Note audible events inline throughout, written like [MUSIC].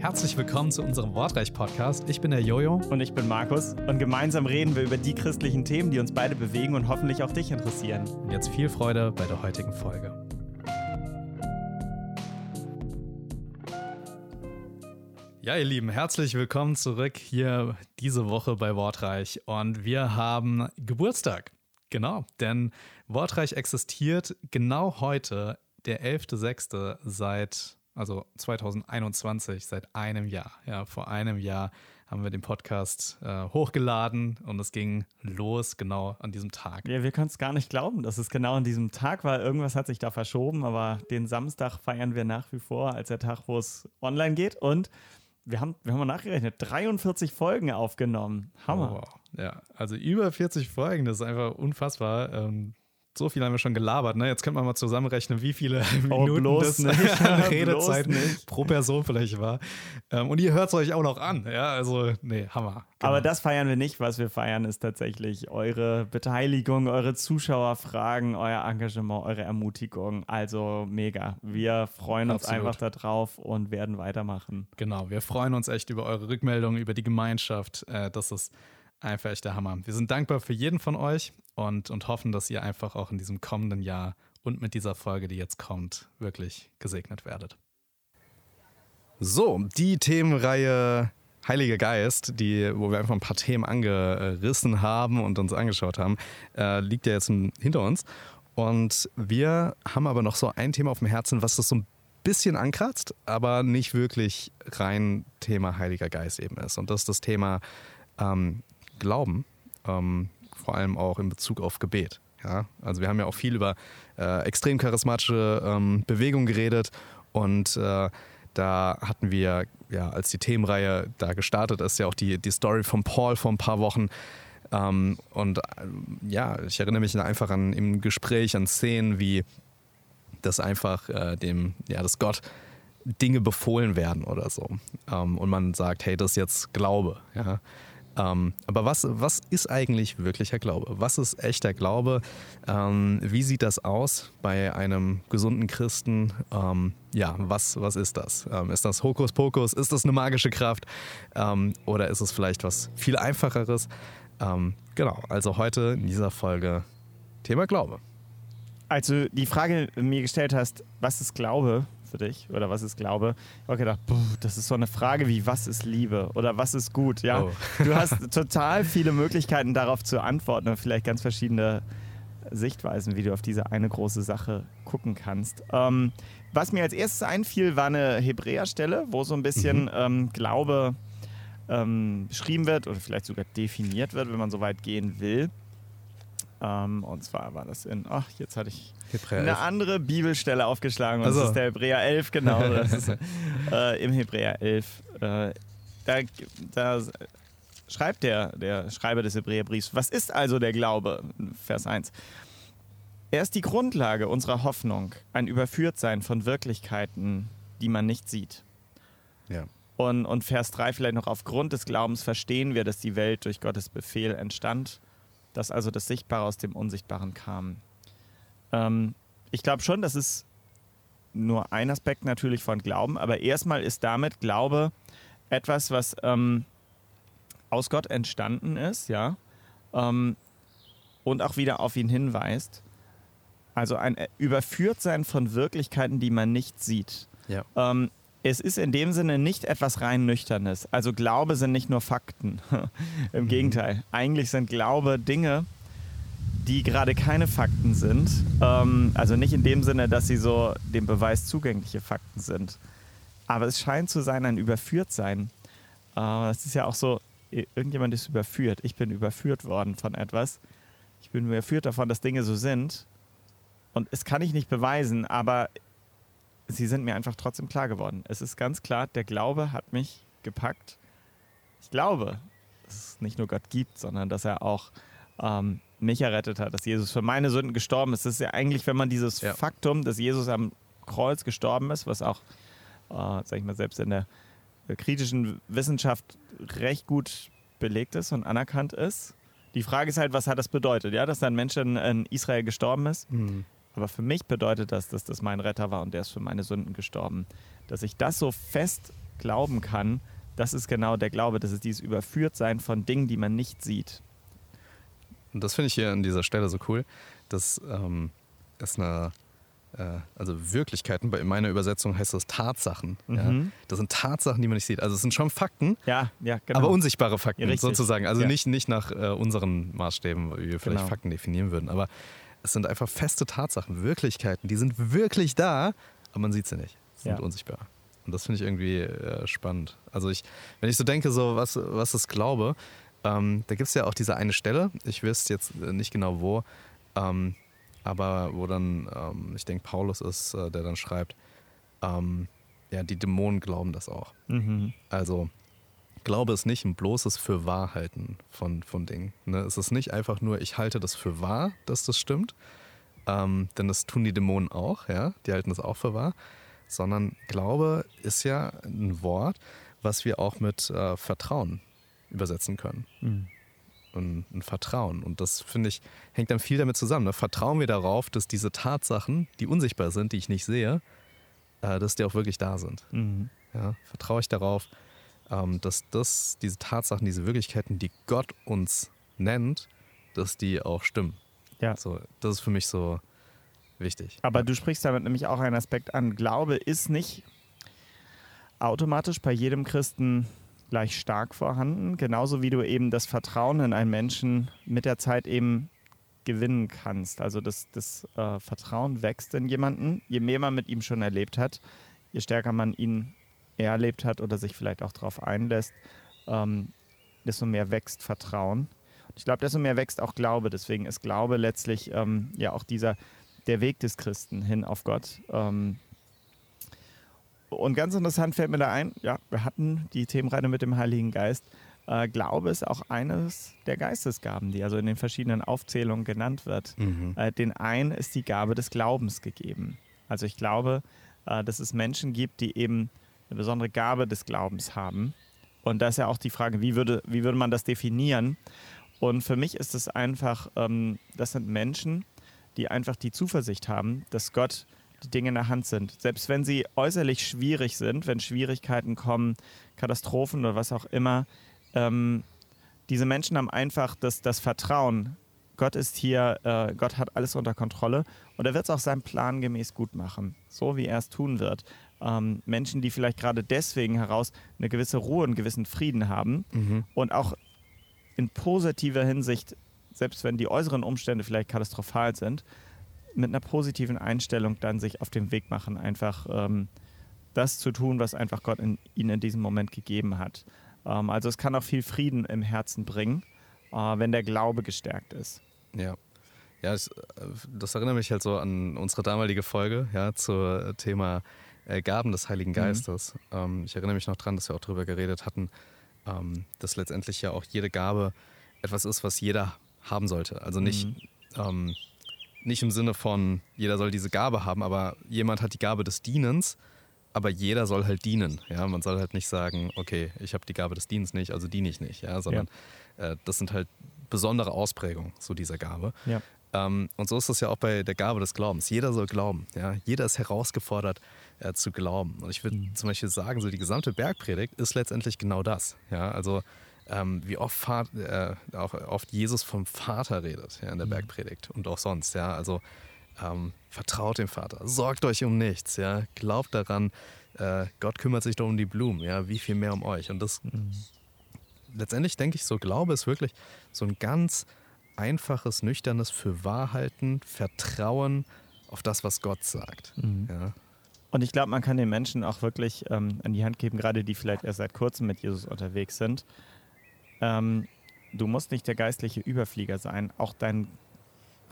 Herzlich willkommen zu unserem Wortreich-Podcast. Ich bin der Jojo. Und ich bin Markus. Und gemeinsam reden wir über die christlichen Themen, die uns beide bewegen und hoffentlich auch dich interessieren. Und jetzt viel Freude bei der heutigen Folge. Ja, ihr Lieben, herzlich willkommen zurück hier diese Woche bei Wortreich. Und wir haben Geburtstag. Genau, denn Wortreich existiert genau heute, der 11.06. seit also 2021, seit einem Jahr. Ja, vor einem Jahr haben wir den Podcast äh, hochgeladen und es ging los genau an diesem Tag. Ja, wir können es gar nicht glauben, dass es genau an diesem Tag war. Irgendwas hat sich da verschoben, aber den Samstag feiern wir nach wie vor als der Tag, wo es online geht. Und wir haben, wir haben mal nachgerechnet, 43 Folgen aufgenommen. Hammer. Oh, ja, also über 40 Folgen, das ist einfach unfassbar. Ähm, so viel haben wir schon gelabert, ne? Jetzt könnte man mal zusammenrechnen, wie viele [LAUGHS] oh, Minuten das nicht. [LAUGHS] [LAUGHS] Redezeit pro Person vielleicht war. Ähm, und ihr hört es euch auch noch an, ja? Also, nee, Hammer. Genau. Aber das feiern wir nicht. Was wir feiern, ist tatsächlich eure Beteiligung, eure Zuschauerfragen, euer Engagement, eure Ermutigung. Also mega. Wir freuen uns Absolut. einfach darauf und werden weitermachen. Genau, wir freuen uns echt über eure Rückmeldungen, über die Gemeinschaft. Äh, das ist einfach echt der Hammer. Wir sind dankbar für jeden von euch und, und hoffen, dass ihr einfach auch in diesem kommenden Jahr und mit dieser Folge, die jetzt kommt, wirklich gesegnet werdet. So, die Themenreihe Heiliger Geist, die, wo wir einfach ein paar Themen angerissen haben und uns angeschaut haben, äh, liegt ja jetzt hinter uns. Und wir haben aber noch so ein Thema auf dem Herzen, was das so ein bisschen ankratzt, aber nicht wirklich rein Thema Heiliger Geist eben ist. Und das ist das Thema ähm, Glauben. Ähm, vor allem auch in Bezug auf Gebet. Ja? Also wir haben ja auch viel über äh, extrem charismatische ähm, Bewegungen geredet und äh, da hatten wir, ja, als die Themenreihe da gestartet ist, ja auch die, die Story von Paul vor ein paar Wochen. Ähm, und äh, ja, ich erinnere mich einfach an im Gespräch an Szenen, wie das einfach äh, dem, ja, dass Gott Dinge befohlen werden oder so. Ähm, und man sagt, hey, das ist jetzt Glaube. Ja? Ähm, aber was, was ist eigentlich wirklicher Glaube? Was ist echter Glaube? Ähm, wie sieht das aus bei einem gesunden Christen? Ähm, ja, was, was ist das? Ähm, ist das Hokuspokus? Ist das eine magische Kraft? Ähm, oder ist es vielleicht was viel einfacheres? Ähm, genau, also heute in dieser Folge Thema Glaube. Als du die Frage mir gestellt hast, was ist Glaube, für dich oder was ist Glaube? Ich habe gedacht, das ist so eine Frage wie, was ist Liebe oder was ist gut? Ja, oh. [LAUGHS] du hast total viele Möglichkeiten darauf zu antworten und vielleicht ganz verschiedene Sichtweisen, wie du auf diese eine große Sache gucken kannst. Ähm, was mir als erstes einfiel, war eine Hebräerstelle, wo so ein bisschen mhm. ähm, Glaube ähm, beschrieben wird oder vielleicht sogar definiert wird, wenn man so weit gehen will. Ähm, und zwar war das in, ach, jetzt hatte ich Hebräer eine 11. andere Bibelstelle aufgeschlagen. Und also. Das ist der Hebräer 11, genau. [LAUGHS] Ist äh, im Hebräer 11. Äh, da, da schreibt der, der Schreiber des Hebräerbriefs, was ist also der Glaube? Vers 1. Er ist die Grundlage unserer Hoffnung, ein Überführtsein von Wirklichkeiten, die man nicht sieht. Ja. Und, und Vers 3 vielleicht noch, aufgrund des Glaubens verstehen wir, dass die Welt durch Gottes Befehl entstand dass also das Sichtbare aus dem Unsichtbaren kam. Ähm, ich glaube schon, das ist nur ein Aspekt natürlich von Glauben, aber erstmal ist damit Glaube etwas, was ähm, aus Gott entstanden ist, ja, ähm, und auch wieder auf ihn hinweist. Also ein Überführtsein von Wirklichkeiten, die man nicht sieht. Ja. Ähm, es ist in dem Sinne nicht etwas rein Nüchternes. Also Glaube sind nicht nur Fakten. [LAUGHS] Im mhm. Gegenteil. Eigentlich sind Glaube Dinge, die gerade keine Fakten sind. Ähm, also nicht in dem Sinne, dass sie so dem Beweis zugängliche Fakten sind. Aber es scheint zu sein ein Überführtsein. Äh, es ist ja auch so, irgendjemand ist überführt. Ich bin überführt worden von etwas. Ich bin überführt davon, dass Dinge so sind. Und es kann ich nicht beweisen, aber sie sind mir einfach trotzdem klar geworden. Es ist ganz klar, der Glaube hat mich gepackt. Ich glaube, dass es nicht nur Gott gibt, sondern dass er auch ähm, mich errettet hat, dass Jesus für meine Sünden gestorben ist. Das ist ja eigentlich, wenn man dieses ja. Faktum, dass Jesus am Kreuz gestorben ist, was auch, äh, sag ich mal, selbst in der kritischen Wissenschaft recht gut belegt ist und anerkannt ist, Die Frage ist halt, was hat das bedeutet? Ja, dass da ein Mensch in, in Israel gestorben ist. Mhm. Aber für mich bedeutet das, dass das mein Retter war und der ist für meine Sünden gestorben. Dass ich das so fest glauben kann, das ist genau der Glaube. Das ist dieses Überführtsein von Dingen, die man nicht sieht. Und das finde ich hier an dieser Stelle so cool. Das ähm, ist eine, äh, also Wirklichkeiten, in meiner Übersetzung heißt das Tatsachen. Mhm. Ja? Das sind Tatsachen, die man nicht sieht. Also es sind schon Fakten, Ja, ja, genau. aber unsichtbare Fakten Ja, sozusagen. Also nicht, nicht nach äh, unseren Maßstäben, wie wir vielleicht Genau. Fakten definieren würden. Aber es sind einfach feste Tatsachen, Wirklichkeiten, die sind wirklich da, aber man sieht sie nicht. Sie sind unsichtbar. Und das finde ich irgendwie äh, spannend. Also ich, wenn ich so denke, so was, was ist Glaube, ähm, da gibt es ja auch diese eine Stelle, ich wüsste jetzt äh, nicht genau wo, ähm, aber wo dann, ähm, ich denke, Paulus ist, äh, der dann schreibt, ähm, ja, die Dämonen glauben das auch. Mhm. Also Glaube ist nicht ein bloßes Fürwahrhalten von, von Dingen. Ne? Es ist nicht einfach nur, ich halte das für wahr, dass das stimmt, ähm, denn das tun die Dämonen auch, ja, die halten das auch für wahr, sondern Glaube ist ja ein Wort, was wir auch mit äh, Vertrauen übersetzen können. Mhm. Und ein Vertrauen. Und das, finde ich, hängt dann viel damit zusammen. Ne? Vertrauen wir darauf, dass diese Tatsachen, die unsichtbar sind, die ich nicht sehe, äh, dass die auch wirklich da sind. Mhm. Ja, vertraue ich darauf, ähm, dass das, diese Tatsachen, diese Wirklichkeiten, die Gott uns nennt, dass die auch stimmen. Ja. So, das ist für mich so wichtig. Aber du sprichst damit nämlich auch einen Aspekt an. Glaube ist nicht automatisch bei jedem Christen gleich stark vorhanden, genauso wie du eben das Vertrauen in einen Menschen mit der Zeit eben gewinnen kannst. Also das, das äh, Vertrauen wächst in jemanden, je mehr man mit ihm schon erlebt hat, je stärker man ihn erlebt hat oder sich vielleicht auch darauf einlässt, ähm, desto mehr wächst Vertrauen. Ich glaube, desto mehr wächst auch Glaube. Deswegen ist Glaube letztlich ähm, ja auch dieser der Weg des Christen hin auf Gott. Ähm, und ganz interessant fällt mir da ein, ja, wir hatten die Themenreihe mit dem Heiligen Geist. Äh, Glaube ist auch eines der Geistesgaben, die also in den verschiedenen Aufzählungen genannt wird. Mhm. Äh, den einen ist die Gabe des Glaubens gegeben. Also ich glaube, äh, dass es Menschen gibt, die eben eine besondere Gabe des Glaubens haben. Und da ist ja auch die Frage, wie würde, wie würde man das definieren? Und für mich ist es einfach, ähm, das sind Menschen, die einfach die Zuversicht haben, dass Gott die Dinge in der Hand sind. Selbst wenn sie äußerlich schwierig sind, wenn Schwierigkeiten kommen, Katastrophen oder was auch immer, ähm, diese Menschen haben einfach das, das Vertrauen, Gott ist hier, äh, Gott hat alles unter Kontrolle und er wird es auch seinem Plan gemäß gut machen, so wie er es tun wird. Ähm, Menschen, die vielleicht gerade deswegen heraus eine gewisse Ruhe, einen gewissen Frieden haben Mhm. und auch in positiver Hinsicht, selbst wenn die äußeren Umstände vielleicht katastrophal sind, mit einer positiven Einstellung dann sich auf den Weg machen, einfach ähm, das zu tun, was einfach Gott in, ihnen in diesem Moment gegeben hat. Ähm, also es kann auch viel Frieden im Herzen bringen, äh, wenn der Glaube gestärkt ist. Ja. Ja, das, äh, das erinnert mich halt so an unsere damalige Folge, ja, zum Thema äh, Gaben des Heiligen Geistes. Ähm, ich erinnere mich noch dran, dass wir auch darüber geredet hatten, ähm, dass letztendlich ja auch jede Gabe etwas ist, was jeder haben sollte. Also nicht, ähm, nicht im Sinne von, jeder soll diese Gabe haben, aber jemand hat die Gabe des Dienens, aber jeder soll halt dienen. Ja, man soll halt nicht sagen, okay, ich habe die Gabe des Dienens nicht, also diene ich nicht, ja, sondern äh, das sind halt besondere Ausprägungen so dieser Gabe. Ja. Ähm, und so ist es ja auch bei der Gabe des Glaubens. Jeder soll glauben. Ja? Jeder ist herausgefordert äh, zu glauben. Und ich würde zum Beispiel sagen, so die gesamte Bergpredigt ist letztendlich genau das. Ja? Also ähm, wie oft, Vater, äh, auch oft Jesus vom Vater redet ja, in der Bergpredigt und auch sonst. Ja? Also ähm, vertraut dem Vater, sorgt euch um nichts, ja? glaubt daran, äh, Gott kümmert sich doch um die Blumen, ja? wie viel mehr um euch. Und das letztendlich denke ich so, Glaube ist wirklich so ein ganz einfaches, nüchternes Fürwahrhalten, Vertrauen auf das, was Gott sagt. Ja. Und ich glaube, man kann den Menschen auch wirklich ähm, an die Hand geben, gerade die vielleicht erst seit kurzem mit Jesus unterwegs sind. Ähm, du musst nicht der geistliche Überflieger sein. Auch dein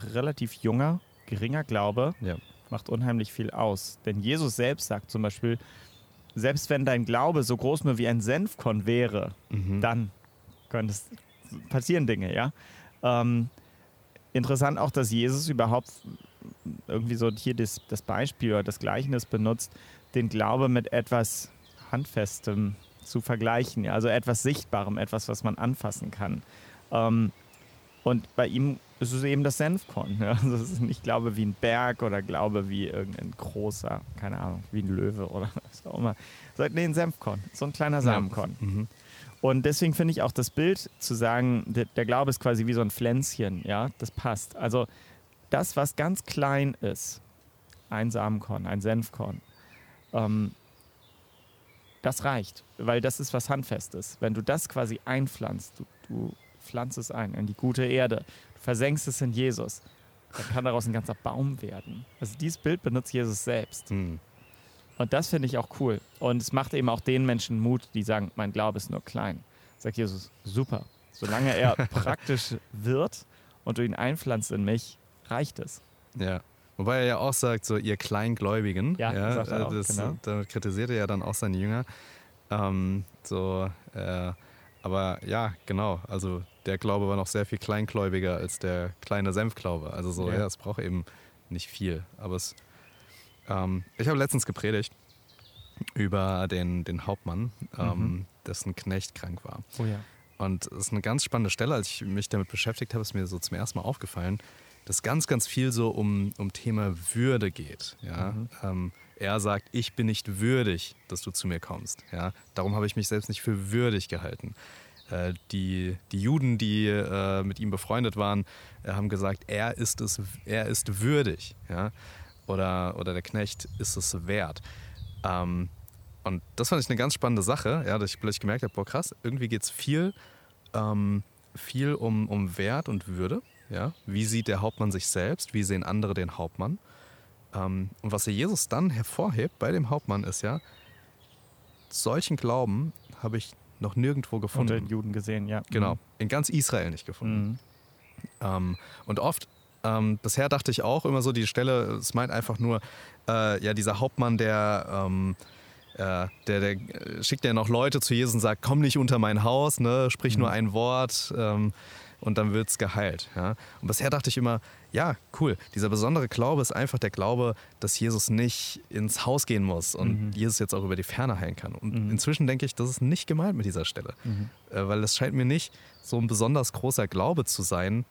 relativ junger, geringer Glaube Ja. macht unheimlich viel aus. Denn Jesus selbst sagt zum Beispiel, selbst wenn dein Glaube so groß nur wie ein Senfkorn wäre, Mhm. dann können es passieren Dinge, ja. Ähm, interessant auch, dass Jesus überhaupt irgendwie so hier das, das Beispiel oder das Gleichnis benutzt, den Glaube mit etwas Handfestem zu vergleichen, ja? also etwas Sichtbarem, etwas, was man anfassen kann. Ähm, Und bei ihm ist es eben das Senfkorn. Ja? [LAUGHS] Also es ist nicht Glaube wie ein Berg oder Glaube wie irgendein großer, keine Ahnung, wie ein Löwe oder [LAUGHS] was auch immer. Nee, ein Senfkorn, so ein kleiner Samenkorn. Ja. Mhm. Und deswegen finde ich auch das Bild zu sagen, der, der, Glaube ist quasi wie so ein Pflänzchen, ja, das passt. Also das, was ganz klein ist, ein Samenkorn, ein Senfkorn, ähm, das reicht, weil das ist was Handfestes. Wenn du das quasi einpflanzt, du, du pflanzt es ein in die gute Erde, du versenkst es in Jesus, dann kann daraus ein ganzer Baum werden. Also dieses Bild benutzt Jesus selbst. Hm. Und das finde ich auch cool. Und es macht eben auch den Menschen Mut, die sagen, mein Glaube ist nur klein. Sagt Jesus, super. Solange er [LAUGHS] praktisch wird und du ihn einpflanzt in mich, reicht es. Ja. Wobei er ja auch sagt, so ihr Kleingläubigen, ja, ja sagt er auch, das, genau. damit kritisiert er ja dann auch seine Jünger. Ähm, so, äh, aber ja, genau, also der Glaube war noch sehr viel kleingläubiger als der kleine Senfglaube. Also so, ja, ja es braucht eben nicht viel. Aber es, ähm, ich habe letztens gepredigt über den, den Hauptmann, ähm, mhm. dessen Knecht krank war. Oh ja. Und es ist eine ganz spannende Stelle, als ich mich damit beschäftigt habe, ist mir so zum ersten Mal aufgefallen dass ganz, ganz viel so um, um Thema Würde geht. Ja? Mhm. Ähm, er sagt, ich bin nicht würdig, dass du zu mir kommst. Ja? Darum habe ich mich selbst nicht für würdig gehalten. Äh, die, die Juden, die äh, mit ihm befreundet waren, äh, haben gesagt, er ist, es, er ist würdig. Ja? Oder, oder der Knecht ist es wert. Ähm, und das fand ich eine ganz spannende Sache, ja, dass ich plötzlich gemerkt habe, boah krass, irgendwie geht es viel, ähm, viel um, um Wert und Würde. Ja? Wie sieht der Hauptmann sich selbst? Wie sehen andere den Hauptmann? Ähm, und was Jesus dann hervorhebt bei dem Hauptmann ist ja, solchen Glauben habe ich noch nirgendwo gefunden. Unter den Juden gesehen, ja. Genau, mhm. in ganz Israel nicht gefunden. Mhm. Ähm, und oft, ähm, bisher dachte ich auch immer so, die Stelle, es meint einfach nur, äh, ja, dieser Hauptmann, der, ähm, äh, der, der schickt ja noch Leute zu Jesus und sagt, komm nicht unter mein Haus, ne, sprich mhm. nur ein Wort. Ähm, und dann wird es geheilt. Ja? Und bisher dachte ich immer, ja, cool, dieser besondere Glaube ist einfach der Glaube, dass Jesus nicht ins Haus gehen muss und mhm. Jesus jetzt auch über die Ferne heilen kann. Und mhm. inzwischen denke ich, das ist nicht gemeint mit dieser Stelle, mhm. äh, weil es scheint mir nicht so ein besonders großer Glaube zu sein.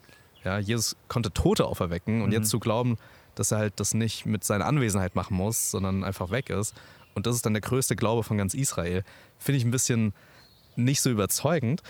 Ja, Jesus konnte Tote auferwecken und jetzt mhm. zu glauben, dass er halt das nicht mit seiner Anwesenheit machen muss, sondern einfach weg ist. Und das ist dann der größte Glaube von ganz Israel. Finde ich ein bisschen nicht so überzeugend.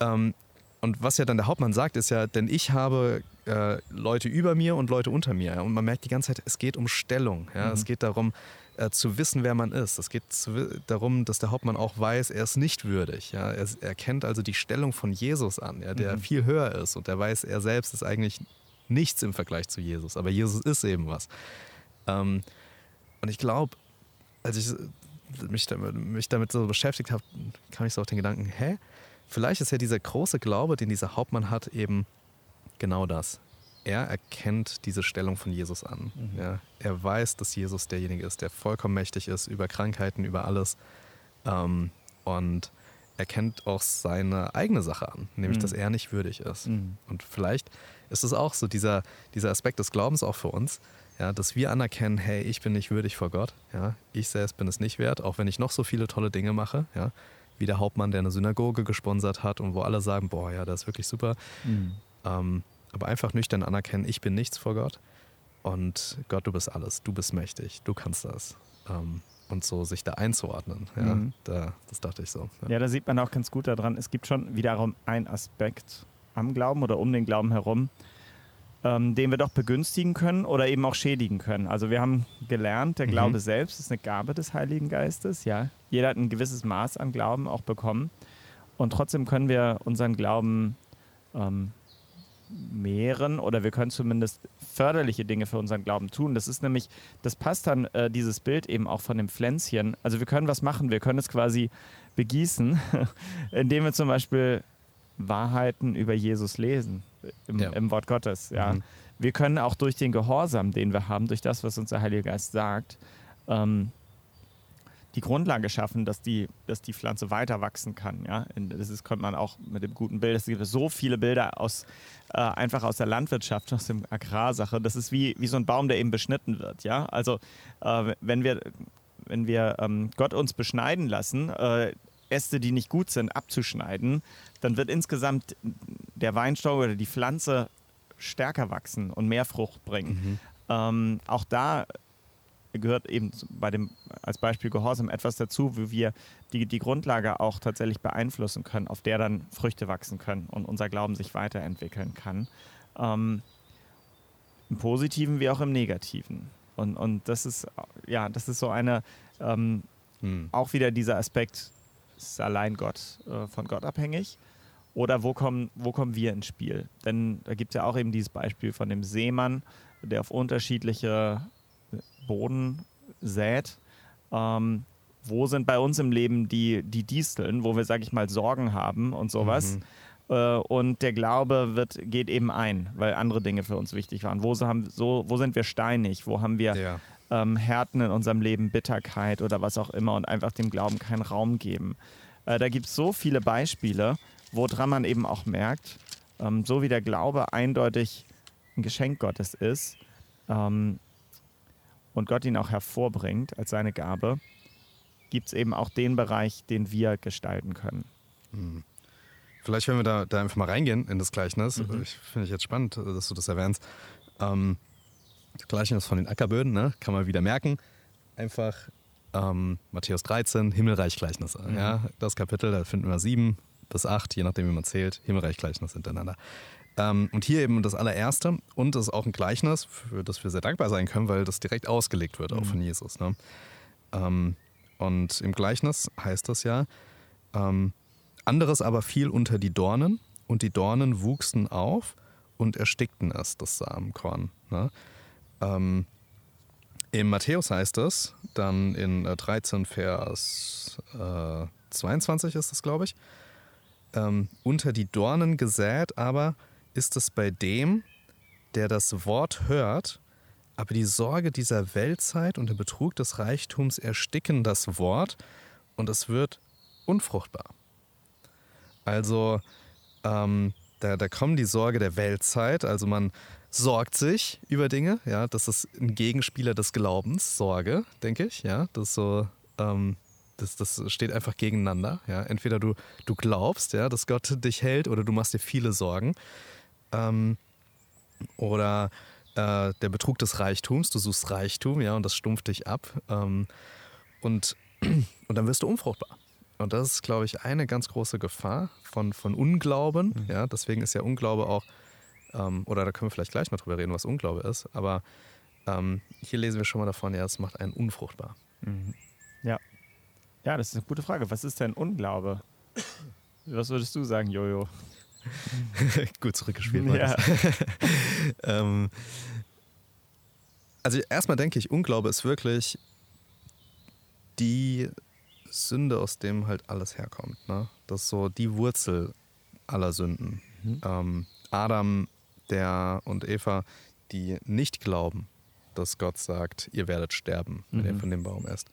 Ähm, und was ja dann der Hauptmann sagt, ist ja, denn ich habe äh, Leute über mir und Leute unter mir. Und man merkt die ganze Zeit, es geht um Stellung. Ja? Mhm. Es geht darum, äh, zu wissen, wer man ist. Es geht zu, darum, dass der Hauptmann auch weiß, er ist nicht würdig. Ja? Er, er kennt also die Stellung von Jesus an, ja? der mhm. viel höher ist. Und der weiß, er selbst ist eigentlich nichts im Vergleich zu Jesus. Aber Jesus ist eben was. Ähm, und ich glaube, als ich mich damit, mich damit so beschäftigt habe, kam ich so auf den Gedanken, hä? Vielleicht ist ja dieser große Glaube, den dieser Hauptmann hat, eben genau das. Er erkennt diese Stellung von Jesus an. Mhm. Ja, er weiß, dass Jesus derjenige ist, der vollkommen mächtig ist über Krankheiten, über alles. Ähm, und er kennt auch seine eigene Sache an, nämlich mhm. dass er nicht würdig ist. Mhm. Und vielleicht ist es auch so dieser, dieser Aspekt des Glaubens auch für uns, ja, dass wir anerkennen, hey, ich bin nicht würdig vor Gott. Ja, ich selbst bin es nicht wert, auch wenn ich noch so viele tolle Dinge mache. Ja, wie der Hauptmann, der eine Synagoge gesponsert hat und wo alle sagen, boah, ja, das ist wirklich super. Mhm. Ähm, aber einfach nüchtern anerkennen, ich bin nichts vor Gott und Gott, du bist alles, du bist mächtig, du kannst das. Ähm, und so sich da einzuordnen, ja, mhm. da, das dachte ich so. Ja. ja, da sieht man auch ganz gut daran, es gibt schon wiederum einen Aspekt am Glauben oder um den Glauben herum, ähm, den wir doch begünstigen können oder eben auch schädigen können. Also wir haben gelernt, der mhm. Glaube selbst ist eine Gabe des Heiligen Geistes. Ja, jeder hat ein gewisses Maß an Glauben auch bekommen und trotzdem können wir unseren Glauben ähm, mehren oder wir können zumindest förderliche Dinge für unseren Glauben tun. Das ist nämlich, das passt dann äh, dieses Bild eben auch von dem Pflänzchen. Also wir können was machen, wir können es quasi begießen, [LAUGHS] indem wir zum Beispiel Wahrheiten über Jesus lesen im, ja. im Wort Gottes. Ja. Mhm. Wir können auch durch den Gehorsam, den wir haben, durch das, was uns der Heilige Geist sagt, ähm, die Grundlage schaffen, dass die, dass die Pflanze weiter wachsen kann. Ja? Das ist, kommt man auch mit dem guten Bild. Es gibt so viele Bilder aus, äh, einfach aus der Landwirtschaft, aus der Agrarsache. Das ist wie, wie so ein Baum, der eben beschnitten wird. Ja? Also äh, wenn wir, wenn wir ähm, Gott uns beschneiden lassen, äh, Äste, die nicht gut sind, abzuschneiden, dann wird insgesamt der Weinstock oder die Pflanze stärker wachsen und mehr Frucht bringen. Mhm. Ähm, auch da gehört eben bei dem als Beispiel Gehorsam etwas dazu, wie wir die, die Grundlage auch tatsächlich beeinflussen können, auf der dann Früchte wachsen können und unser Glauben sich weiterentwickeln kann. Ähm, Im Positiven wie auch im Negativen. Und, und das ist ja, das ist so eine ähm, hm. auch wieder dieser Aspekt, ist allein Gott äh, von Gott abhängig. Oder wo kommen, wo kommen wir ins Spiel? Denn da gibt es ja auch eben dieses Beispiel von dem Seemann, der auf unterschiedliche Boden sät. Ähm, wo sind bei uns im Leben die, die Disteln, wo wir, sag ich mal, Sorgen haben und sowas. Mhm. Äh, und der Glaube wird, geht eben ein, weil andere Dinge für uns wichtig waren. Wo, haben, so, wo sind wir steinig? Wo haben wir ja. Ähm, Härten in unserem Leben, Bitterkeit oder was auch immer und einfach dem Glauben keinen Raum geben? Äh, da gibt es so viele Beispiele, woran man eben auch merkt, ähm, so wie der Glaube eindeutig ein Geschenk Gottes ist, ähm, und Gott ihn auch hervorbringt als seine Gabe, gibt es eben auch den Bereich, den wir gestalten können. Mhm. Vielleicht, wenn wir da, da einfach mal reingehen in das Gleichnis, mhm. ich finde ich jetzt spannend, dass du das erwähnst. Ähm, Gleichnis von den Ackerböden, ne? kann man wieder merken. Einfach ähm, Matthäus 13, Himmelreich-Gleichnisse. Mhm. Ja? Das Kapitel, da finden wir sieben bis acht, je nachdem, wie man zählt, Himmelreich-Gleichnisse hintereinander. Ähm, und hier eben das allererste und das ist auch ein Gleichnis, für das wir sehr dankbar sein können, weil das direkt ausgelegt wird, auch mhm. von Jesus. Ne? Ähm, und im Gleichnis heißt das ja, ähm, anderes aber fiel unter die Dornen und die Dornen wuchsen auf und erstickten es, das Samenkorn. Ne? Ähm, Im Matthäus heißt es, dann in 13 äh, Vers äh, 22 ist das, glaube ich, ähm, unter die Dornen gesät, aber ist es bei dem, der das Wort hört, aber die Sorge dieser Weltzeit und der Betrug des Reichtums ersticken das Wort und es wird unfruchtbar. Also ähm, da, da kommt die Sorge der Weltzeit, also man sorgt sich über Dinge, ja, das ist ein Gegenspieler des Glaubens, Sorge, denke ich, ja, das ist so, ähm, das, das steht einfach gegeneinander, ja, entweder du, du glaubst, ja, dass Gott dich hält oder du machst dir viele Sorgen ähm, oder äh, der Betrug des Reichtums. Du suchst Reichtum, ja, und das stumpft dich ab. Ähm, und, [CLEARS THROAT] und dann wirst du unfruchtbar. Und das ist, glaube ich, eine ganz große Gefahr von, von Unglauben. Mhm. Ja, deswegen ist ja Unglaube auch, ähm, oder da können wir vielleicht gleich mal drüber reden, was Unglaube ist. Aber ähm, hier lesen wir schon mal davon, ja, es macht einen unfruchtbar. Mhm. Ja. Ja, das ist eine gute Frage. Was ist denn Unglaube? Was würdest du sagen, Jojo? [LAUGHS] Gut zurückgespielt. Ja. [LAUGHS] ähm, also erstmal denke ich, Unglaube ist wirklich die Sünde, aus dem halt alles herkommt. Ne? Das ist so die Wurzel aller Sünden. Mhm. Ähm, Adam der und Eva, die nicht glauben, dass Gott sagt, ihr werdet sterben, wenn mhm. ihr von dem Baum esst.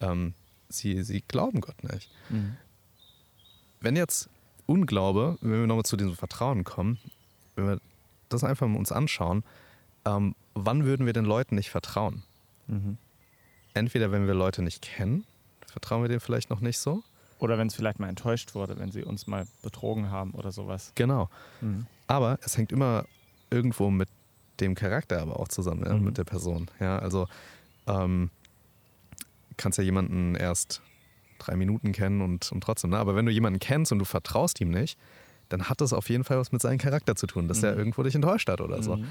Ähm, sie, sie glauben Gott nicht. Mhm. Wenn jetzt Unglaube, wenn wir nochmal zu diesem Vertrauen kommen, wenn wir das einfach mal uns anschauen, ähm, wann würden wir den Leuten nicht vertrauen? Mhm. Entweder wenn wir Leute nicht kennen, vertrauen wir denen vielleicht noch nicht so. Oder wenn es vielleicht mal enttäuscht wurde, wenn sie uns mal betrogen haben oder sowas. Genau. Mhm. Aber es hängt immer irgendwo mit dem Charakter aber auch zusammen, ja, mhm. mit der Person. Ja, also ähm, kannst ja jemanden erst drei Minuten kennen und, und trotzdem. Ne? Aber wenn du jemanden kennst und du vertraust ihm nicht, dann hat das auf jeden Fall was mit seinem Charakter zu tun, dass mhm. er irgendwo dich enttäuscht hat oder so. Mhm.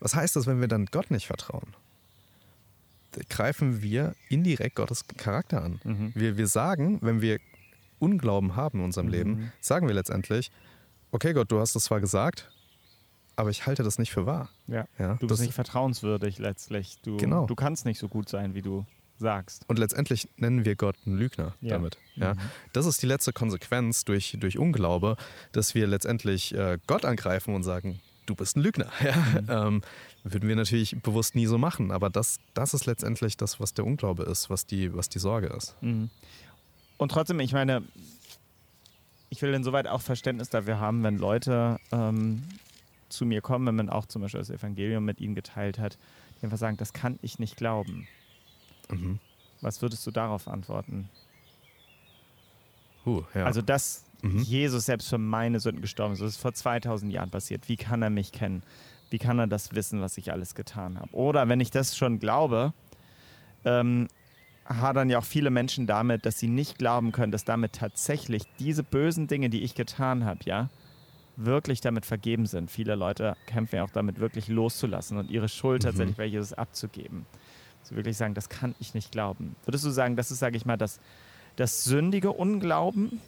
Was heißt das, wenn wir dann Gott nicht vertrauen? Da greifen wir indirekt Gottes Charakter an. Mhm. Wir, wir sagen, wenn wir Unglauben haben in unserem mhm. Leben, sagen wir letztendlich, okay Gott, du hast es zwar gesagt, aber ich halte das nicht für wahr. Ja, ja du bist nicht vertrauenswürdig letztlich. Du, genau. du kannst nicht so gut sein, wie du sagst. Und letztendlich nennen wir Gott einen Lügner ja. damit. Ja? Mhm. Das ist die letzte Konsequenz durch, durch Unglaube, dass wir letztendlich äh, Gott angreifen und sagen, du bist ein Lügner. [LAUGHS] Ja? Mhm. Ähm, würden wir natürlich bewusst nie so machen, aber das, das ist letztendlich das, was der Unglaube ist, was die, was die Sorge ist. Mhm. Und trotzdem, ich meine, ich will insoweit auch Verständnis dafür haben, wenn Leute ähm, zu mir kommen, wenn man auch zum Beispiel das Evangelium mit ihnen geteilt hat, die einfach sagen, das kann ich nicht glauben. Mhm. Was würdest du darauf antworten? Uh, ja. Also, dass mhm. Jesus selbst für meine Sünden gestorben ist, das ist vor 2000 Jahren passiert. Wie kann er mich kennen? Wie kann er das wissen, was ich alles getan habe? Oder wenn ich das schon glaube, ähm, hadern ja auch viele Menschen damit, dass sie nicht glauben können, dass damit tatsächlich diese bösen Dinge, die ich getan habe, ja, wirklich damit vergeben sind. Viele Leute kämpfen ja auch damit, wirklich loszulassen und ihre Schuld mhm. tatsächlich bei Jesus abzugeben. Sie wirklich sagen, das kann ich nicht glauben. Würdest du sagen, das ist, sage ich mal, das, das sündige Unglauben?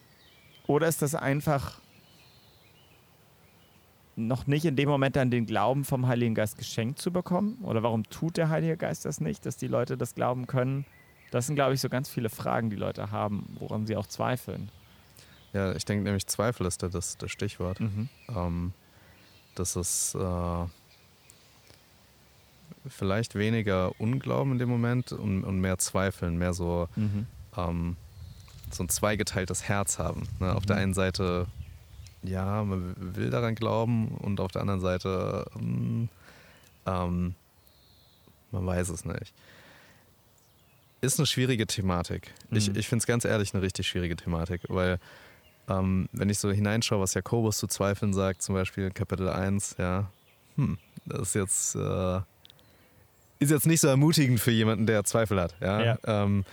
Oder ist das einfach noch nicht in dem Moment dann den Glauben vom Heiligen Geist geschenkt zu bekommen? Oder warum tut der Heilige Geist das nicht, dass die Leute das glauben können? Das sind, glaube ich, so ganz viele Fragen, die Leute haben, woran sie auch zweifeln. Ja, ich denke nämlich, Zweifel ist da das, das Stichwort. Mhm. Ähm, das ist äh, vielleicht weniger Unglauben in dem Moment und, und mehr Zweifeln, mehr so, mhm. ähm, so ein zweigeteiltes Herz haben. Ne? Mhm. Auf der mhm. einen Seite, ja, man will daran glauben und auf der anderen Seite, ähm, ähm man weiß es nicht. Ist eine schwierige Thematik. Mhm. Ich, ich finde es ganz ehrlich eine richtig schwierige Thematik, weil ähm, wenn ich so hineinschaue, was Jakobus zu Zweifeln sagt, zum Beispiel in Kapitel 1, ja, hm, das ist jetzt, äh, ist jetzt nicht so ermutigend für jemanden, der Zweifel hat. Ja. ja. Ähm,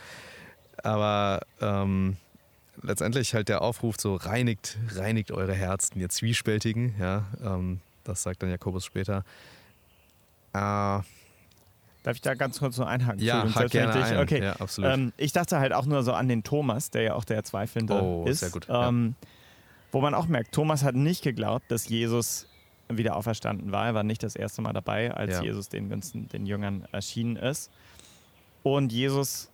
aber ähm, letztendlich halt der Aufruf so, reinigt, reinigt eure Herzen, ihr Zwiespältigen, ja, ähm, das sagt dann Jakobus später. Äh, Darf ich da ganz kurz nur einhaken? Ja, hack gerne ein. Okay. Ja, absolut. Ähm, ich dachte halt auch nur so an den Thomas, der ja auch der Zweifelnde oh, ist. Sehr gut. Ähm, ja. Wo man auch merkt, Thomas hat nicht geglaubt, dass Jesus wieder auferstanden war. Er war nicht das erste Mal dabei, als ja. Jesus den, ganzen, den Jüngern erschienen ist. Und Jesus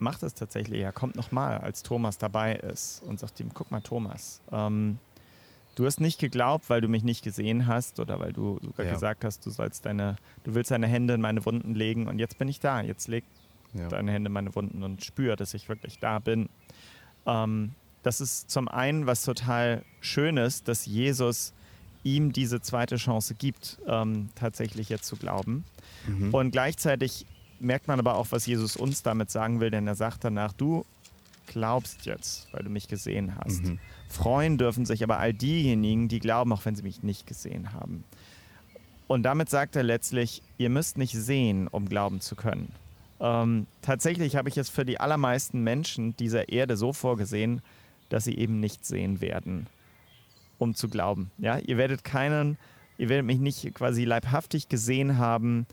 macht es tatsächlich. Er kommt nochmal, als Thomas dabei ist und sagt ihm, guck mal Thomas, ähm, Du hast nicht geglaubt, weil du mich nicht gesehen hast oder weil du sogar ja. gesagt hast, du sollst deine, du willst deine Hände in meine Wunden legen und jetzt bin ich da. Jetzt leg ja. deine Hände in meine Wunden und spür, dass ich wirklich da bin. Ähm, das ist zum einen was total Schönes, dass Jesus ihm diese zweite Chance gibt, ähm, tatsächlich jetzt zu glauben. Mhm. Und gleichzeitig merkt man aber auch, was Jesus uns damit sagen will, denn er sagt danach, du glaubst jetzt, weil du mich gesehen hast. Mhm. Freuen dürfen sich aber all diejenigen, die glauben, auch wenn sie mich nicht gesehen haben. Und damit sagt er letztlich, ihr müsst nicht sehen, um glauben zu können. Ähm, tatsächlich habe ich es für die allermeisten Menschen dieser Erde so vorgesehen, dass sie eben nicht sehen werden, um zu glauben. Ja, ihr werdet keinen, ihr werdet mich nicht quasi leibhaftig gesehen haben,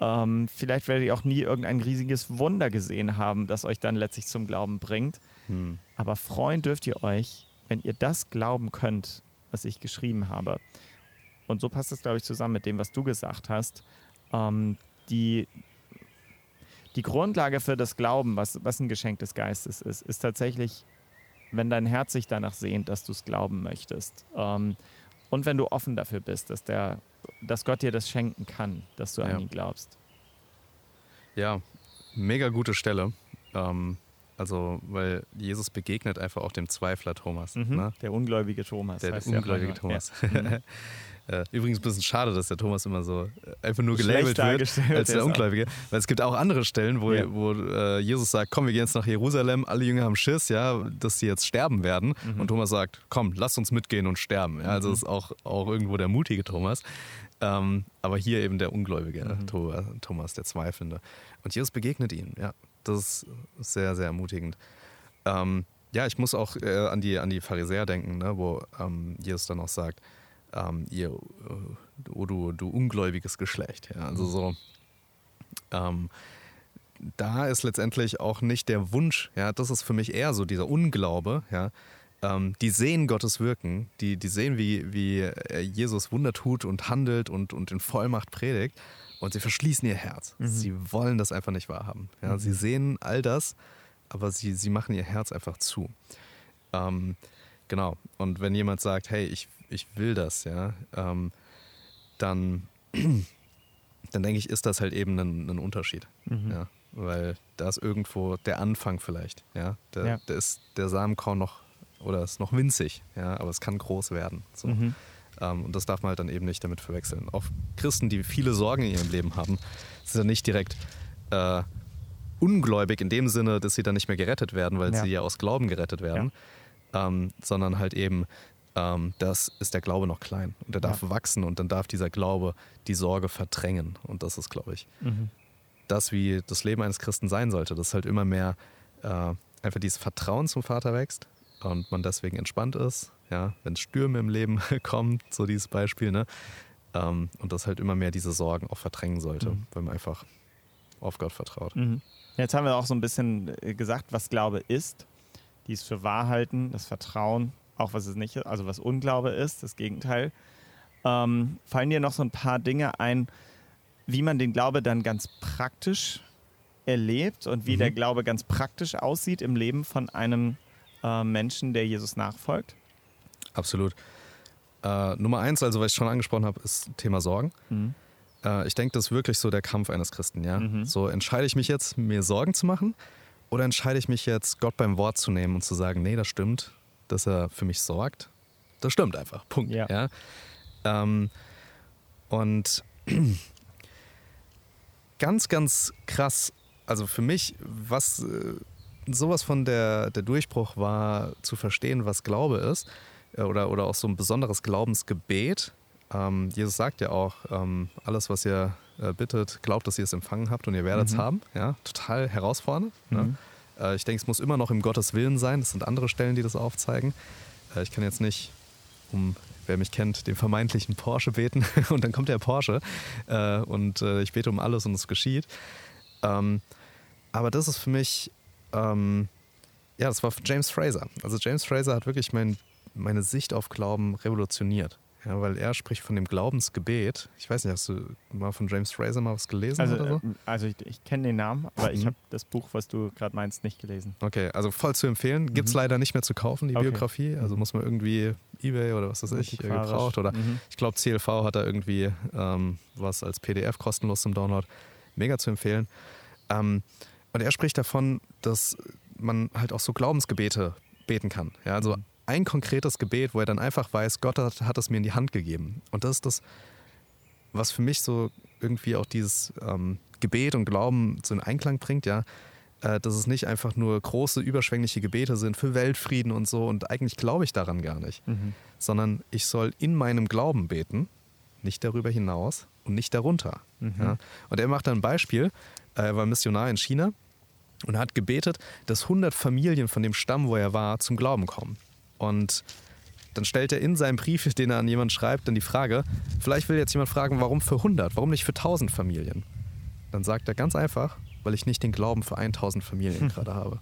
ähm, vielleicht werdet ihr auch nie irgendein riesiges Wunder gesehen haben, das euch dann letztlich zum Glauben bringt. Hm. Aber freuen dürft ihr euch, wenn ihr das glauben könnt, was ich geschrieben habe. Und so passt es, glaube ich, zusammen mit dem, was du gesagt hast. Ähm, die, die Grundlage für das Glauben, was, was ein Geschenk des Geistes ist, ist tatsächlich, wenn dein Herz sich danach sehnt, dass du es glauben möchtest. Ähm, und wenn du offen dafür bist, dass, der, dass Gott dir das schenken kann, dass du ja. an ihn glaubst. Ja, mega gute Stelle. Ähm, also, weil Jesus begegnet einfach auch dem Zweifler Thomas. Mhm, ne? Der ungläubige Thomas. Der, der ungläubige Thomas. Ja. [LAUGHS] Äh, übrigens ein bisschen schade, dass der Thomas immer so äh, einfach nur gelabelt wird als der Ungläubige. Weil es gibt auch andere Stellen, wo, ja. wo äh, Jesus sagt, komm, wir gehen jetzt nach Jerusalem, alle Jünger haben Schiss, ja, dass sie jetzt sterben werden. Mhm. Und Thomas sagt, komm, lass uns mitgehen und sterben. Ja, also mhm. ist auch, auch irgendwo der mutige Thomas. Ähm, aber hier eben der Ungläubige, mhm. Thomas, der Zweifelnde. Und Jesus begegnet ihm, ja. Das ist sehr, sehr ermutigend. Ähm, ja, ich muss auch äh, an, die, an die Pharisäer denken, ne, wo ähm, Jesus dann auch sagt, ähm, ihr, oh, du, du ungläubiges Geschlecht. Ja, also so, ähm, da ist letztendlich auch nicht der Wunsch, ja, das ist für mich eher so dieser Unglaube, ja, ähm, die sehen Gottes Wirken, die, die sehen, wie, wie Jesus Wunder tut und handelt und, und in Vollmacht predigt und sie verschließen ihr Herz. Mhm. Sie wollen das einfach nicht wahrhaben. Ja, mhm. Sie sehen all das, aber sie, sie machen ihr Herz einfach zu. Ähm, genau. Und wenn jemand sagt, hey, ich ich will das, ja, ähm, dann, [CLEARS THROAT] dann denke ich, ist das halt eben ein, ein Unterschied. Mhm. Ja, weil da ist irgendwo der Anfang vielleicht, ja. Der, ja. der ist der Samenkorn noch oder ist noch winzig, ja, aber es kann groß werden. So. Mhm. Ähm, und das darf man halt dann eben nicht damit verwechseln. Auch Christen, die viele Sorgen in ihrem Leben haben, sind dann nicht direkt äh, ungläubig in dem Sinne, dass sie dann nicht mehr gerettet werden, weil ja. sie ja aus Glauben gerettet werden. ähm, sondern halt eben, ähm, das ist der Glaube noch klein und der darf ja. wachsen und dann darf dieser Glaube die Sorge verdrängen. Und das ist, glaube ich, mhm. das, wie das Leben eines Christen sein sollte, dass halt immer mehr äh, einfach dieses Vertrauen zum Vater wächst und man deswegen entspannt ist, ja, wenn Stürme im Leben [LAUGHS] kommen, so dieses Beispiel, ne? Ähm, und das halt immer mehr diese Sorgen auch verdrängen sollte, mhm. weil man einfach auf Gott vertraut. Mhm. Jetzt haben wir auch so ein bisschen äh, gesagt, was Glaube ist. Dies für Wahrhalten, das Vertrauen, auch was es nicht ist, also was Unglaube ist, das Gegenteil. Ähm, fallen dir noch so ein paar Dinge ein, wie man den Glaube dann ganz praktisch erlebt und wie mhm. der Glaube ganz praktisch aussieht im Leben von einem äh, Menschen, der Jesus nachfolgt? Absolut. Äh, Nummer eins, also was ich schon angesprochen habe, ist Thema Sorgen. Mhm. Äh, ich denke, das ist wirklich so der Kampf eines Christen. Ja? Mhm. So entscheide ich mich jetzt, mir Sorgen zu machen oder entscheide ich mich jetzt, Gott beim Wort zu nehmen und zu sagen, nee, das stimmt, dass er für mich sorgt. Das stimmt einfach. Punkt. Ja. ja? Ähm, und [CLEARS THROAT] ganz, ganz krass, also für mich, was äh, sowas von der, der Durchbruch war, zu verstehen, was Glaube ist, äh, oder, oder auch so ein besonderes Glaubensgebet. Ähm, Jesus sagt ja auch, ähm, alles, was ihr äh, bittet, glaubt, dass ihr es empfangen habt und ihr werdet es mhm. haben. Ja, total herausfordernd. Ne? Mhm. Ne? Äh, ich denke, es muss immer noch im Gottes Willen sein. Das sind andere Stellen, die das aufzeigen. Äh, ich kann jetzt nicht, um wer mich kennt, den vermeintlichen Porsche beten [LAUGHS] und dann kommt der Porsche äh, und äh, ich bete um alles und es geschieht. Ähm, aber das ist für mich, ähm, ja, das war James Fraser. Also James Fraser hat wirklich mein meine Sicht auf Glauben revolutioniert. Ja, weil er spricht von dem Glaubensgebet. Ich weiß nicht, hast du mal von James Fraser mal was gelesen also, oder so? Äh, also ich, ich kenne den Namen, aber ich mhm. habe das Buch, was du gerade meinst, nicht gelesen. Okay, also voll zu empfehlen. Gibt es mhm. leider nicht mehr zu kaufen, die okay. Biografie. Also mhm. muss man irgendwie Ebay oder was weiß ich, gebraucht. Oder mhm. ich glaube, CLV hat da irgendwie ähm, was als PDF kostenlos zum Download. Mega zu empfehlen. Ähm, und er spricht davon, dass man halt auch so Glaubensgebete beten kann. Ja, also ein konkretes Gebet, wo er dann einfach weiß, Gott hat, hat es mir in die Hand gegeben. Und das ist das, was für mich so irgendwie auch dieses ähm, Gebet und Glauben so in Einklang bringt, ja. Äh, dass es nicht einfach nur große, überschwängliche Gebete sind für Weltfrieden und so. Und eigentlich glaube ich daran gar nicht. Mhm. Sondern ich soll in meinem Glauben beten, nicht darüber hinaus und nicht darunter. Mhm. Ja? Und er macht dann ein Beispiel, äh, er war Missionar in China und hat gebetet, dass 100 Familien von dem Stamm, wo er war, zum Glauben kommen. Und dann stellt er in seinem Brief, den er an jemanden schreibt, dann die Frage, vielleicht will jetzt jemand fragen, warum für 100, warum nicht für 1000 Familien? Dann sagt er ganz einfach, weil ich nicht den Glauben für 1000 Familien hm. gerade habe.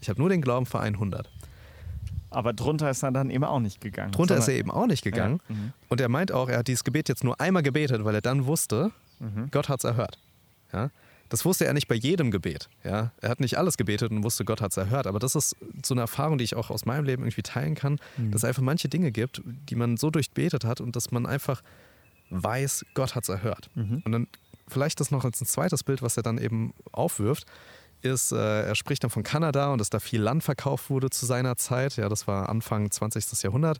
Ich habe nur den Glauben für 100. Aber drunter ist er dann eben auch nicht gegangen. Drunter ist er eben auch nicht gegangen. Ja. Mhm. Und er meint auch, er hat dieses Gebet jetzt nur einmal gebetet, weil er dann wusste, mhm. Gott hat es erhört. Ja? Das wusste er nicht bei jedem Gebet. Ja? Er hat nicht alles gebetet und wusste, Gott hat es erhört. Aber das ist so eine Erfahrung, die ich auch aus meinem Leben irgendwie teilen kann, mhm. dass es einfach manche Dinge gibt, die man so durchbetet hat und dass man einfach weiß, Gott hat es erhört. Mhm. Und dann vielleicht das noch als ein zweites Bild, was er dann eben aufwirft, ist, äh, er spricht dann von Kanada und dass da viel Land verkauft wurde zu seiner Zeit. Ja, das war Anfang 20. Jahrhundert.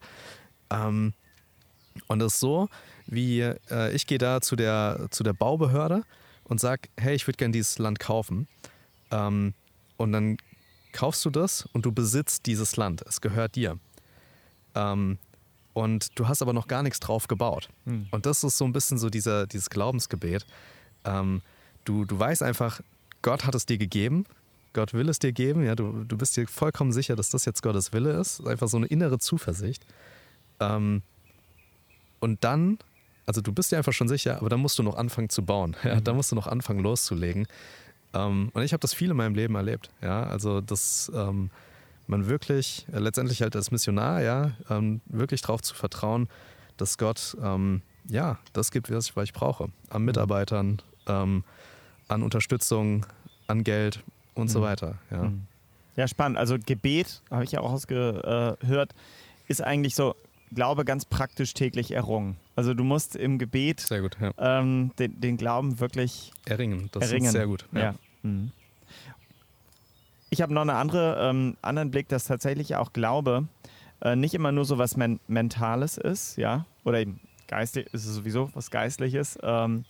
Ähm, und es ist so, wie äh, ich gehe da zu der, zu der Baubehörde und sag, hey, ich würde gerne dieses Land kaufen. Ähm, und dann kaufst du das und du besitzt dieses Land. Es gehört dir. Ähm, und du hast aber noch gar nichts drauf gebaut. Hm. Und das ist so ein bisschen so dieser, dieses Glaubensgebet. Ähm, du, du weißt einfach, Gott hat es dir gegeben. Gott will es dir geben. Ja, du, du bist dir vollkommen sicher, dass das jetzt Gottes Wille ist. Einfach so eine innere Zuversicht. Ähm, und dann also du bist dir einfach schon sicher, aber dann musst du noch anfangen zu bauen. Ja? Mhm. Da musst du noch anfangen loszulegen. Ähm, und ich habe das viel in meinem Leben erlebt. Ja? Also dass ähm, man wirklich, äh, letztendlich halt als Missionar, ja, ähm, wirklich darauf zu vertrauen, dass Gott ähm, ja das gibt, was ich, was ich brauche. An mhm. Mitarbeitern, ähm, an Unterstützung, an Geld und mhm. so weiter. Ja. Mhm. ja, spannend. Also Gebet, habe ich ja auch ausgehört, ist eigentlich so Glaube ganz praktisch täglich errungen. Also du musst im Gebet gut, ja. ähm, den, den, Glauben wirklich erringen. Das erringen. ist sehr gut. Ja. ja. Mhm. Ich habe noch einen andere, ähm, anderen Blick, dass tatsächlich auch Glaube äh, nicht immer nur so was Men Mentales ist, ja, oder eben geistlich ist es sowieso was Geistliches, ähm,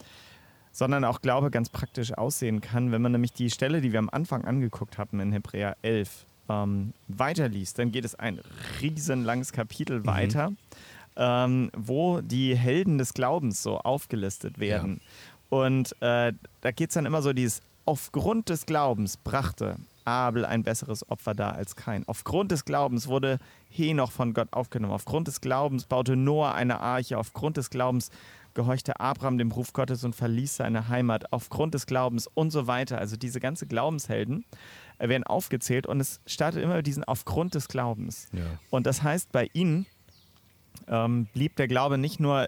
sondern auch Glaube ganz praktisch aussehen kann, wenn man nämlich die Stelle, die wir am Anfang angeguckt haben in Hebräer 11, ähm, weiterliest, dann geht es ein riesenlanges Kapitel mhm. weiter, ähm, wo die Helden des Glaubens so aufgelistet werden. Ja. Und äh, da geht es dann immer so dieses, aufgrund des Glaubens brachte Abel ein besseres Opfer dar als kein. Aufgrund des Glaubens wurde Henoch von Gott aufgenommen. Aufgrund des Glaubens baute Noah eine Arche. Aufgrund des Glaubens gehorchte Abraham dem Ruf Gottes und verließ seine Heimat. Aufgrund des Glaubens und so weiter. Also diese ganze Glaubenshelden äh, werden aufgezählt und es startet immer mit diesen Aufgrund des Glaubens. Ja. Und das heißt, bei ihnen ähm, blieb der Glaube nicht nur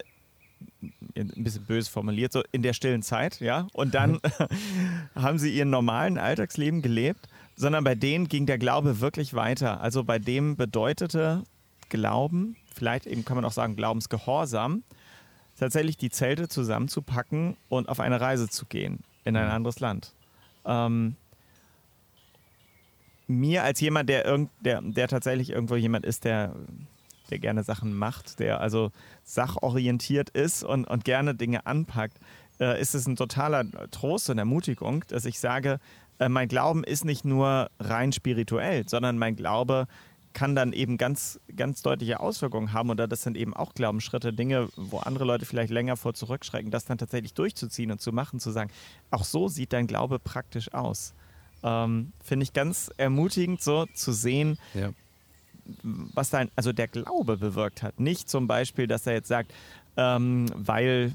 ein bisschen böse formuliert, so in der stillen Zeit, ja. Und dann [LAUGHS] haben sie ihren normalen Alltagsleben gelebt sondern bei denen ging der Glaube wirklich weiter. Also bei dem bedeutete Glauben, vielleicht eben kann man auch sagen Glaubensgehorsam, tatsächlich die Zelte zusammenzupacken und auf eine Reise zu gehen in ein mhm. anderes Land. Ähm, mir als jemand, der, irgend, der, der tatsächlich irgendwo jemand ist, der, der gerne Sachen macht, der also sachorientiert ist und, und gerne Dinge anpackt, äh, ist es ein totaler Trost und Ermutigung, dass ich sage, äh, mein Glauben ist nicht nur rein spirituell, sondern mein Glaube kann dann eben ganz, ganz deutliche Auswirkungen haben. Oder das sind eben auch Glaubensschritte, Dinge, wo andere Leute vielleicht länger vor zurückschrecken, das dann tatsächlich durchzuziehen und zu machen, zu sagen, auch so sieht dein Glaube praktisch aus. Ähm, Finde ich ganz ermutigend, so zu sehen, ja. Was dein, also der Glaube bewirkt hat. Nicht zum Beispiel, dass er jetzt sagt, ähm, weil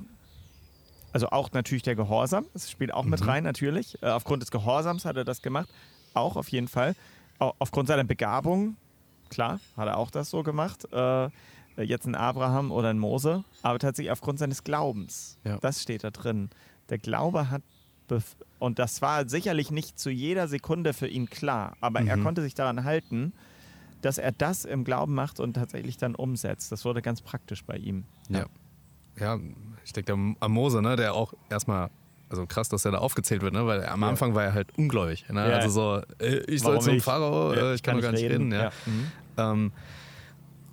also auch natürlich der Gehorsam, das spielt auch mhm. mit rein natürlich. Äh, aufgrund des Gehorsams hat er das gemacht, auch auf jeden Fall. Auch aufgrund seiner Begabung, klar, hat er auch das so gemacht. Äh, jetzt ein Abraham oder ein Mose, aber tatsächlich aufgrund seines Glaubens. Ja. Das steht da drin. Der Glaube hat, und das war sicherlich nicht zu jeder Sekunde für ihn klar, aber mhm. er konnte sich daran halten, dass er das im Glauben macht und tatsächlich dann umsetzt. Das wurde ganz praktisch bei ihm. Ja. ja ja, ich denke am Mose, ne, der auch erstmal, also krass, dass er da aufgezählt wird, ne, weil am ja. Anfang war er halt ungläubig. Ne? Ja. Also so, äh, ich soll zum Pharao, äh, ich kann, kann gar nicht reden. reden ja. Mhm. Ähm,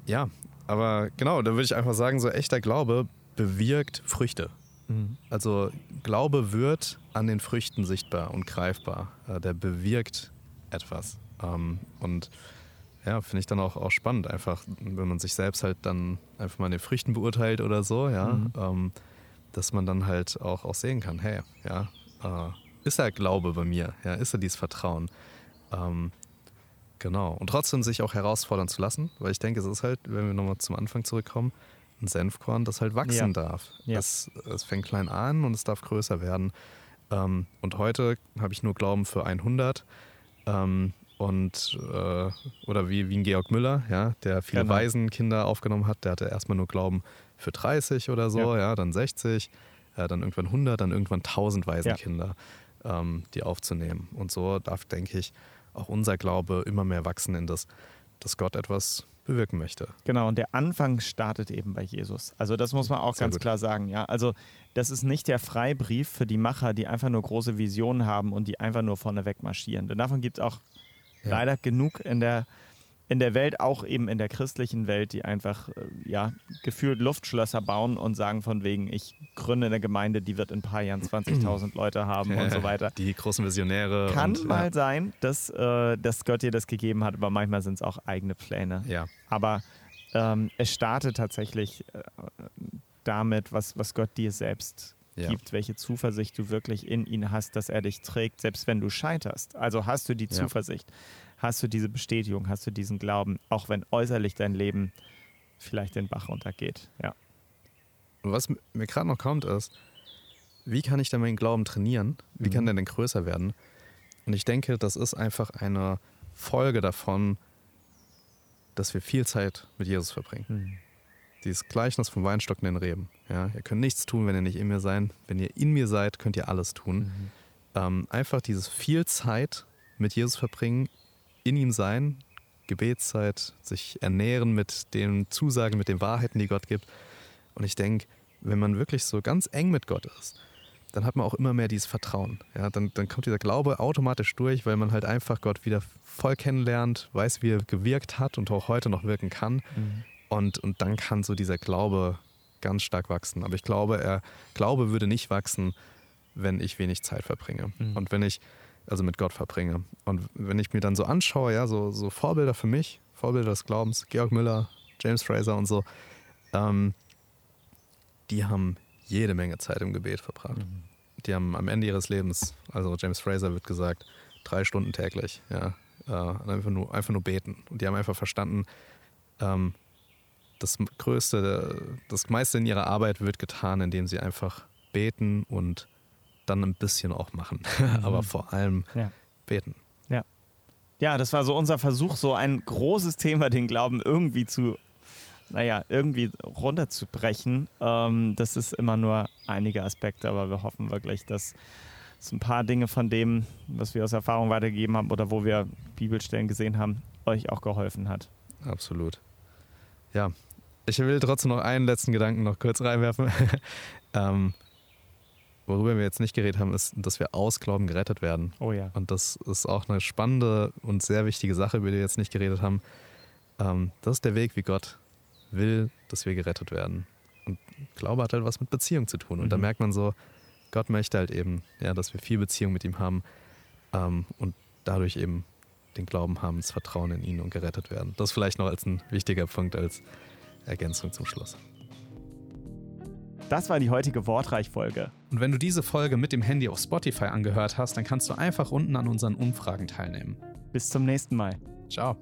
ja, aber genau, da würde ich einfach sagen, so echter Glaube bewirkt Früchte. Mhm. Also Glaube wird an den Früchten sichtbar und greifbar. Äh, der bewirkt etwas. Ähm, und ja, finde ich dann auch, auch spannend, einfach, wenn man sich selbst halt dann einfach mal in den Früchten beurteilt oder so, ja, mhm. ähm, dass man dann halt auch, auch sehen kann, hey, ja, äh, ist da Glaube bei mir, ja, ist da dieses Vertrauen. Ähm, genau. Und trotzdem sich auch herausfordern zu lassen, weil ich denke, es ist halt, wenn wir nochmal zum Anfang zurückkommen, ein Senfkorn, das halt wachsen ja. darf. Ja. Es, es fängt klein an und es darf größer werden. Ähm, und heute habe ich nur Glauben für 100. Ähm, und äh, oder wie, wie ein Georg Müller, ja, der viele genau. Waisenkinder aufgenommen hat, der hatte erstmal nur Glauben für 30 oder so, ja, ja dann 60, äh, dann irgendwann 100, dann irgendwann 1000 Waisenkinder, ja. ähm, die aufzunehmen. Und so darf, denke ich, auch unser Glaube immer mehr wachsen in das, dass Gott etwas bewirken möchte. Genau, und der Anfang startet eben bei Jesus. Also das muss man auch Sehr ganz gut. klar sagen, ja. Also das ist nicht der Freibrief für die Macher, die einfach nur große Visionen haben und die einfach nur vorneweg marschieren. Denn davon gibt es auch ja. leider genug in der, in der Welt, auch eben in der christlichen Welt, die einfach äh, ja, gefühlt Luftschlösser bauen und sagen von wegen, ich gründe eine Gemeinde, die wird in ein paar Jahren 20.000 Leute haben und so weiter. Die großen Visionäre. Kann und, mal ja. sein, dass, äh, dass Gott dir das gegeben hat, aber manchmal sind es auch eigene Pläne. Ja. Aber ähm, es startet tatsächlich äh, damit, was, was Gott dir selbst ja. gibt, welche Zuversicht du wirklich in ihn hast, dass er dich trägt, selbst wenn du scheiterst. Also hast du die ja. Zuversicht, hast du diese Bestätigung, hast du diesen Glauben, auch wenn äußerlich dein Leben vielleicht den Bach runtergeht. Ja. Und was mir gerade noch kommt, ist, wie kann ich denn meinen Glauben trainieren? Wie mhm. kann der denn größer werden? Und ich denke, das ist einfach eine Folge davon, dass wir viel Zeit mit Jesus verbringen. Mhm. Dieses Gleichnis vom Weinstock und den Reben. Ja, ihr könnt nichts tun, wenn ihr nicht in mir seid. Wenn ihr in mir seid, könnt ihr alles tun. Mhm. Ähm, einfach dieses viel Zeit mit Jesus verbringen, in ihm sein, Gebetszeit, sich ernähren mit den Zusagen, mit den Wahrheiten, die Gott gibt. Und ich denke, wenn man wirklich so ganz eng mit Gott ist, dann hat man auch immer mehr dieses Vertrauen. Ja, dann, dann kommt dieser Glaube automatisch durch, weil man halt einfach Gott wieder voll kennenlernt, weiß, wie er gewirkt hat und auch heute noch wirken kann. Mhm. Und, und dann kann so dieser Glaube ganz stark wachsen. Aber ich glaube, er Glaube würde nicht wachsen, wenn ich wenig Zeit verbringe. Mhm. Und wenn ich also mit Gott verbringe. Und wenn ich mir dann so anschaue, ja, so, so Vorbilder für mich, Vorbilder des Glaubens, Georg Müller, James Fraser und so, ähm, die haben jede Menge Zeit im Gebet verbracht. Mhm. Die haben am Ende ihres Lebens, also James Fraser wird gesagt, drei Stunden täglich, ja, äh, einfach, nur, einfach nur beten. Und die haben einfach verstanden, ähm, das Größte, das meiste in ihrer Arbeit wird getan, indem sie einfach beten und dann ein bisschen auch machen. [LAUGHS] Mhm. Aber vor allem ja. beten. Ja. Ja, das war so unser Versuch, so ein großes Thema, den Glauben irgendwie zu, naja, irgendwie runterzubrechen. Ähm, das ist immer nur einige Aspekte, aber wir hoffen wirklich, dass es ein paar Dinge von dem, was wir aus Erfahrung weitergegeben haben oder wo wir Bibelstellen gesehen haben, euch auch geholfen hat. Absolut. Ja, ich will trotzdem noch einen letzten Gedanken noch kurz reinwerfen. [LAUGHS] ähm, worüber wir jetzt nicht geredet haben, ist, dass wir aus Glauben gerettet werden. Oh ja. Und das ist auch eine spannende und sehr wichtige Sache, über die wir jetzt nicht geredet haben. Ähm, das ist der Weg, wie Gott will, dass wir gerettet werden. Und Glaube hat halt was mit Beziehung zu tun. Und mhm. da merkt man so, Gott möchte halt eben, ja, dass wir viel Beziehung mit ihm haben ähm, und dadurch eben den Glauben haben, das Vertrauen in ihn und gerettet werden. Das vielleicht noch als ein wichtiger Punkt, als Ergänzung zum Schluss. Das war die heutige Wortreich-Folge. Und wenn du diese Folge mit dem Handy auf Spotify angehört hast, dann kannst du einfach unten an unseren Umfragen teilnehmen. Bis zum nächsten Mal. Ciao.